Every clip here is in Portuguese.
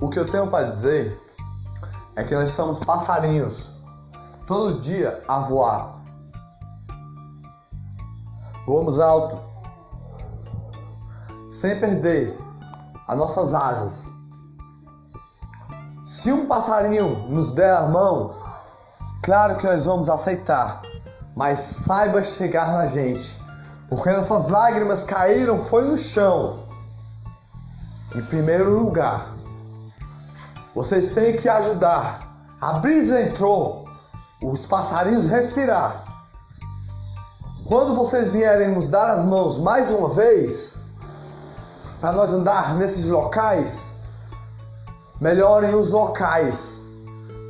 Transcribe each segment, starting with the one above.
O que eu tenho para dizer é que nós somos passarinhos, todo dia a voar. Voamos alto, sem perder as nossas asas. Se um passarinho nos der a mão, claro que nós vamos aceitar, mas saiba chegar na gente, porque nossas lágrimas caíram foi no chão. Em primeiro lugar, vocês têm que ajudar. A brisa entrou, os passarinhos respirar. Quando vocês vierem nos dar as mãos mais uma vez, para nós andar nesses locais, melhorem os locais.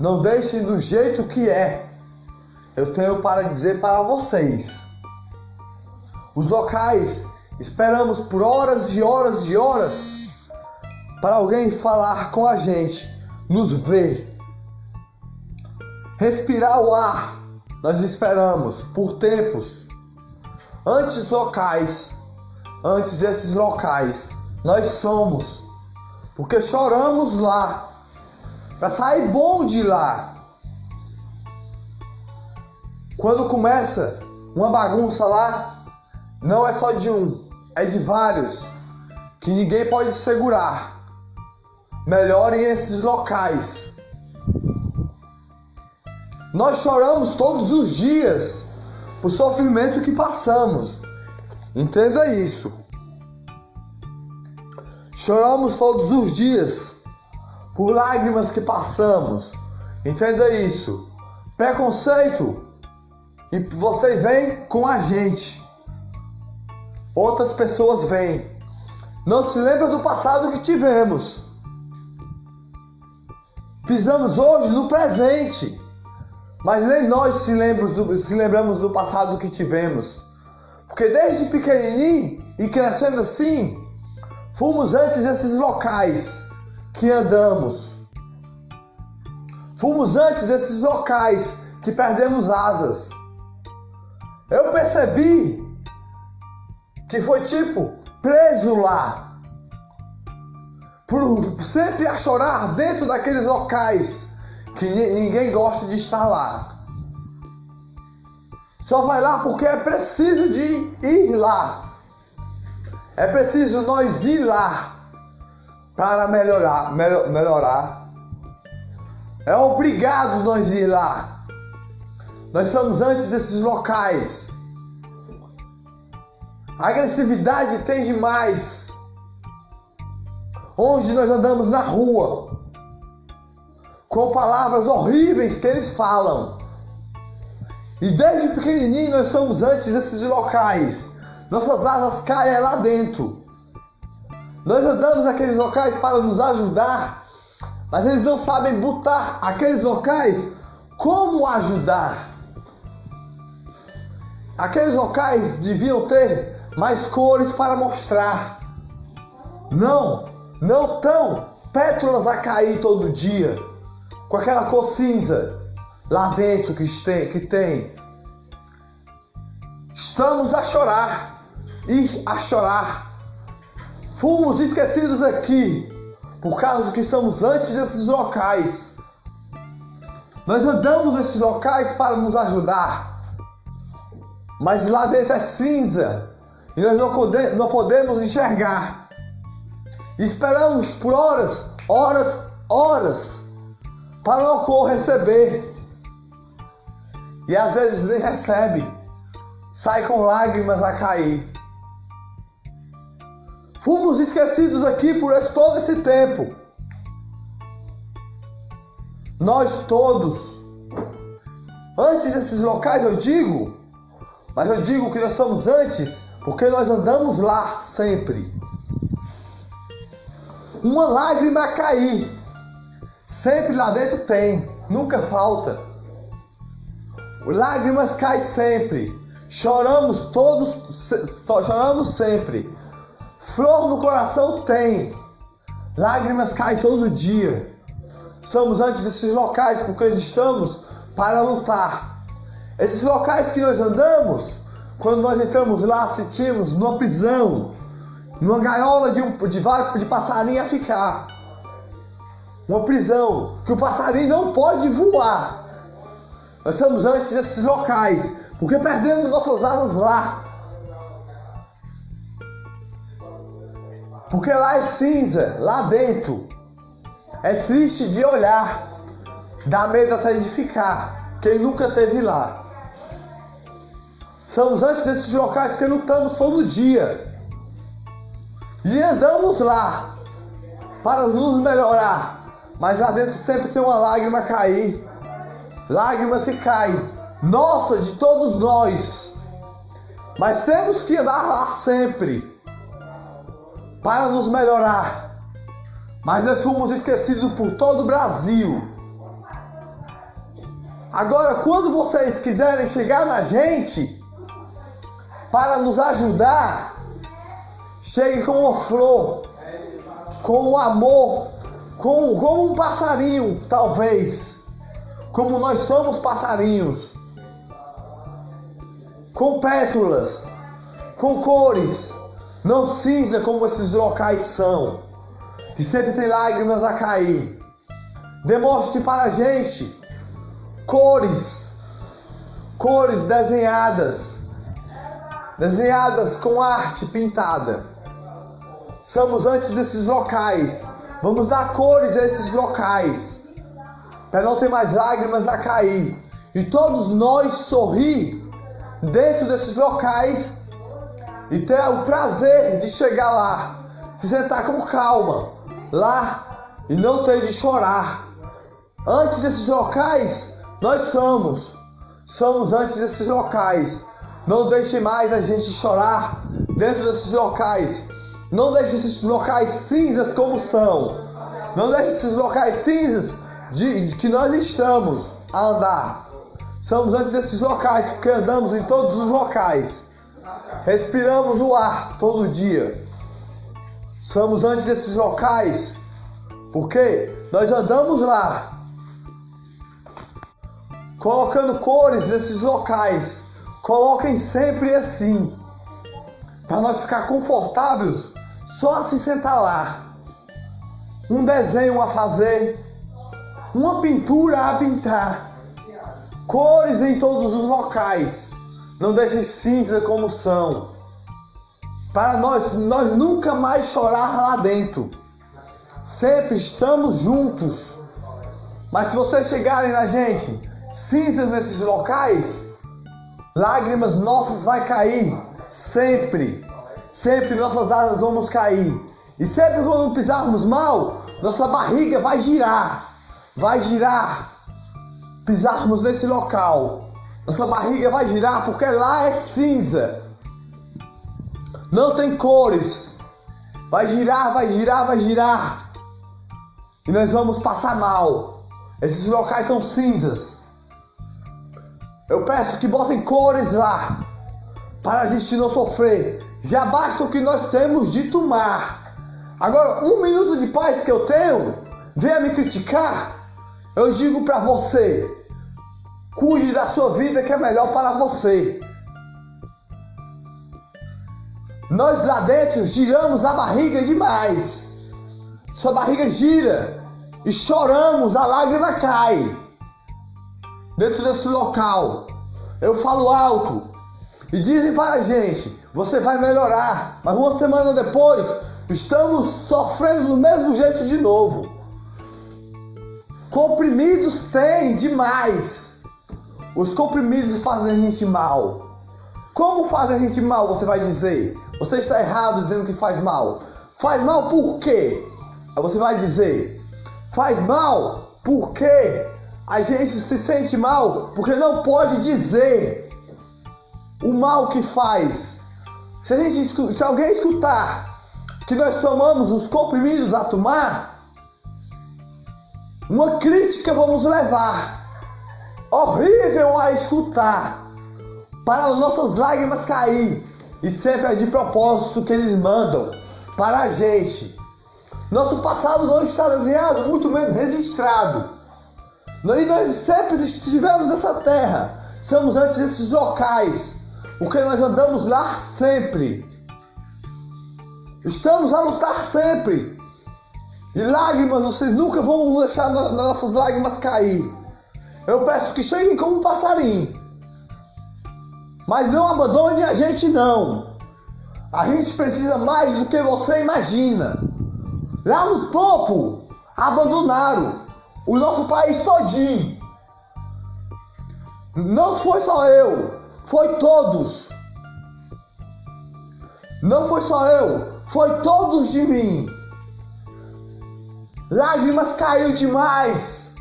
Não deixem do jeito que é. Eu tenho para dizer para vocês. Os locais, esperamos por horas e horas e horas para alguém falar com a gente, nos ver. Respirar o ar, nós esperamos por tempos. Antes locais, antes desses locais, nós somos, porque choramos lá, para sair bom de lá. Quando começa uma bagunça lá, não é só de um, é de vários, que ninguém pode segurar. Melhorem esses locais. Nós choramos todos os dias por sofrimento que passamos. Entenda isso. Choramos todos os dias por lágrimas que passamos. Entenda isso. Preconceito. E vocês vêm com a gente. Outras pessoas vêm. Não se lembra do passado que tivemos. Pisamos hoje no presente. Mas nem nós se lembramos do, se lembramos do passado que tivemos. Porque desde pequenininho e crescendo assim, fomos antes desses locais que andamos. Fomos antes desses locais que perdemos asas. Eu percebi que foi tipo preso lá. Por sempre a chorar dentro daqueles locais que ninguém gosta de estar lá. Só vai lá porque é preciso de ir lá. É preciso nós ir lá para melhorar, melhorar. É obrigado nós ir lá. Nós estamos antes desses locais. A agressividade tem demais. Onde nós andamos na rua, com palavras horríveis que eles falam. E desde pequenininho nós somos antes desses locais. Nossas asas caem lá dentro. Nós andamos naqueles locais para nos ajudar, mas eles não sabem botar aqueles locais como ajudar. Aqueles locais deviam ter mais cores para mostrar. Não, não tão pétalas a cair todo dia com aquela cor cinza lá dentro que tem, que tem. Estamos a chorar e a chorar. Fomos esquecidos aqui por causa que estamos antes desses locais. Nós andamos nesses locais para nos ajudar, mas lá dentro é cinza e nós não podemos enxergar. Esperamos por horas, horas, horas para o cor receber. E às vezes nem recebe. Sai com lágrimas a cair. Fomos esquecidos aqui por esse, todo esse tempo. Nós todos. Antes desses locais eu digo, mas eu digo que nós estamos antes porque nós andamos lá sempre. Uma lágrima cair Sempre lá dentro tem, nunca falta. Lágrimas caem sempre. Choramos todos, choramos sempre. Flor no coração tem. Lágrimas caem todo dia. Somos antes desses locais porque estamos para lutar. Esses locais que nós andamos, quando nós entramos lá, sentimos numa prisão, numa gaiola de, um, de, de passarinho a ficar. uma prisão que o passarinho não pode voar. Nós estamos antes desses locais, porque perdemos nossas asas lá. Porque lá é cinza, lá dentro. É triste de olhar, dá medo até de ficar. Quem nunca teve lá. Somos antes desses locais que lutamos todo dia. E andamos lá para nos melhorar. Mas lá dentro sempre tem uma lágrima cair. Lágrimas se caem. Nossa, de todos nós. Mas temos que andar lá sempre para nos melhorar. Mas nós fomos esquecidos por todo o Brasil. Agora, quando vocês quiserem chegar na gente para nos ajudar, chegue com uma flor, com um amor, com, como um passarinho, talvez, como nós somos passarinhos, com pétalas, com cores não cinza como esses locais são, que sempre tem lágrimas a cair. Demonstre para a gente cores, cores desenhadas, desenhadas com arte pintada. Somos antes desses locais. Vamos dar cores a esses locais, para não ter mais lágrimas a cair. E todos nós sorrir dentro desses locais e ter o prazer de chegar lá, se sentar com calma lá e não ter de chorar. Antes desses locais, nós somos. Somos antes desses locais. Não deixe mais a gente chorar dentro desses locais. Não deixe esses locais cinzas como são. Não deixe esses locais cinzas de, de que nós estamos a andar. Somos antes desses locais, porque andamos em todos os locais. Respiramos o ar todo dia. Somos antes desses locais, porque nós andamos lá, colocando cores nesses locais. Coloquem sempre assim, para nós ficar confortáveis, só se sentar lá. Um desenho a fazer, uma pintura a pintar, cores em todos os locais. Não deixem cinza como são. Para nós, nós nunca mais chorar lá dentro. Sempre estamos juntos. Mas se vocês chegarem na gente, cinzas nesses locais, lágrimas nossas vai cair. Sempre. Sempre nossas asas vamos cair. E sempre quando pisarmos mal, nossa barriga vai girar. Vai girar. Pisarmos nesse local. Nossa barriga vai girar porque lá é cinza. Não tem cores. Vai girar, vai girar, vai girar. E nós vamos passar mal. Esses locais são cinzas. Eu peço que botem cores lá. Para a gente não sofrer. Já basta o que nós temos de tomar. Agora, um minuto de paz que eu tenho, venha me criticar. Eu digo para você, Cuide da sua vida que é melhor para você. Nós lá dentro giramos a barriga demais. Sua barriga gira e choramos, a lágrima cai. Dentro desse local, eu falo alto e dizem para a gente: você vai melhorar, mas uma semana depois estamos sofrendo do mesmo jeito de novo. Comprimidos tem demais. Os comprimidos fazem a gente mal. Como fazem a gente mal, você vai dizer? Você está errado dizendo que faz mal. Faz mal por quê? Aí você vai dizer: faz mal porque a gente se sente mal porque não pode dizer o mal que faz. Se, a gente, se alguém escutar que nós tomamos os comprimidos a tomar, uma crítica vamos levar horrível a escutar, para nossas lágrimas cair, e sempre é de propósito que eles mandam para a gente. Nosso passado não está desenhado, muito menos registrado. E nós sempre estivemos nessa terra, somos antes desses locais, porque nós andamos lá sempre. Estamos a lutar sempre. E lágrimas, vocês nunca vão deixar nossas lágrimas cair. Eu peço que cheguem como um passarinho. Mas não abandone a gente não. A gente precisa mais do que você imagina. Lá no topo, abandonaram o nosso país todinho. Não foi só eu, foi todos. Não foi só eu, foi todos de mim. Lágrimas caiu demais.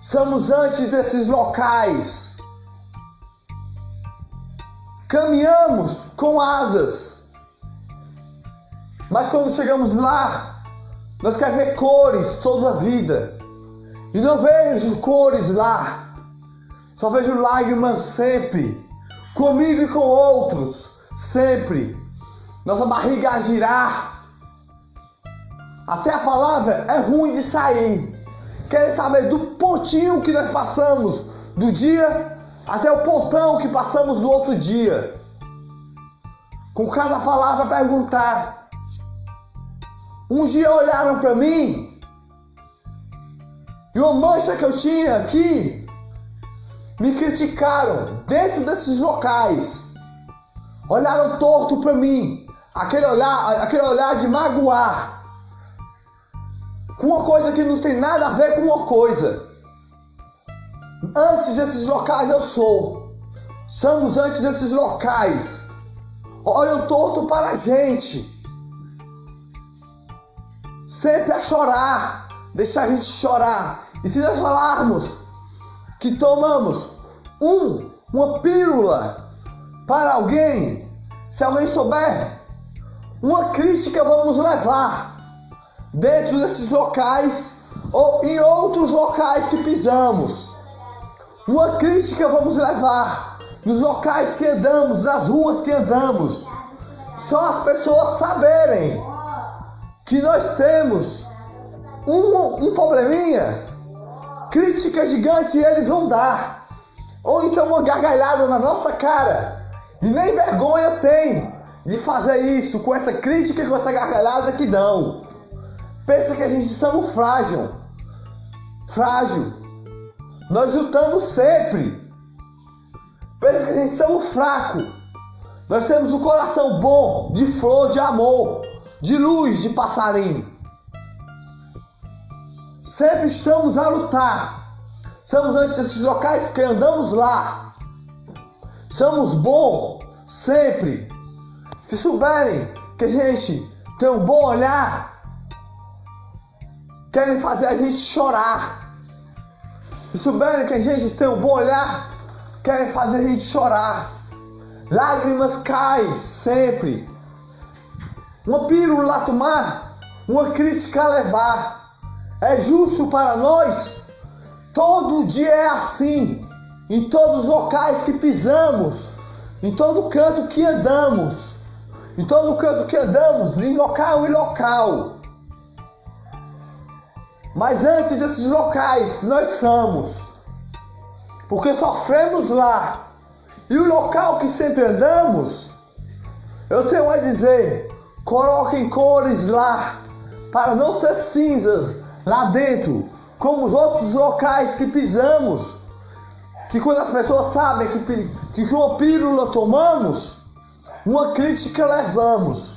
Somos antes desses locais. Caminhamos com asas. Mas quando chegamos lá, nós queremos ver cores toda a vida. E não vejo cores lá. Só vejo lágrimas sempre. Comigo e com outros. Sempre. Nossa barriga a girar até a palavra é ruim de sair. Querem saber do pontinho que nós passamos do dia até o pontão que passamos do outro dia. Com cada palavra perguntar. Um dia olharam para mim e uma mancha que eu tinha aqui me criticaram dentro desses locais. Olharam torto para mim, aquele olhar, aquele olhar de magoar com uma coisa que não tem nada a ver com uma coisa. Antes desses locais eu sou. Somos antes desses locais. Olham torto para a gente. Sempre a chorar. Deixar a gente chorar. E se nós falarmos que tomamos um, uma pílula para alguém, se alguém souber, uma crítica vamos levar dentro desses locais ou em outros locais que pisamos. Uma crítica vamos levar nos locais que andamos, nas ruas que andamos. Só as pessoas saberem que nós temos um, um probleminha, crítica gigante eles vão dar. Ou então uma gargalhada na nossa cara. E nem vergonha tem de fazer isso com essa crítica, com essa gargalhada que dão. Pensa que a gente estamos frágil. Frágil. Nós lutamos sempre. Pensa que a gente estamos fraco. Nós temos um coração bom, de flor, de amor, de luz, de passarinho. Sempre estamos a lutar. Somos antes desses locais porque andamos lá. Somos bons sempre. Se souberem que a gente tem um bom olhar, querem fazer a gente chorar. Se souberem que a gente tem um bom olhar, querem fazer a gente chorar. Lágrimas caem sempre. Uma pílula a tomar, uma crítica a levar. É justo para nós? Todo dia é assim. Em todos os locais que pisamos, em todo canto que andamos, em todo canto que andamos, em local e local. Mas antes desses locais nós somos, porque sofremos lá. E o local que sempre andamos, eu tenho a dizer: coloquem cores lá, para não ser cinzas lá dentro, como os outros locais que pisamos. Que quando as pessoas sabem que, que uma pílula tomamos, uma crítica levamos.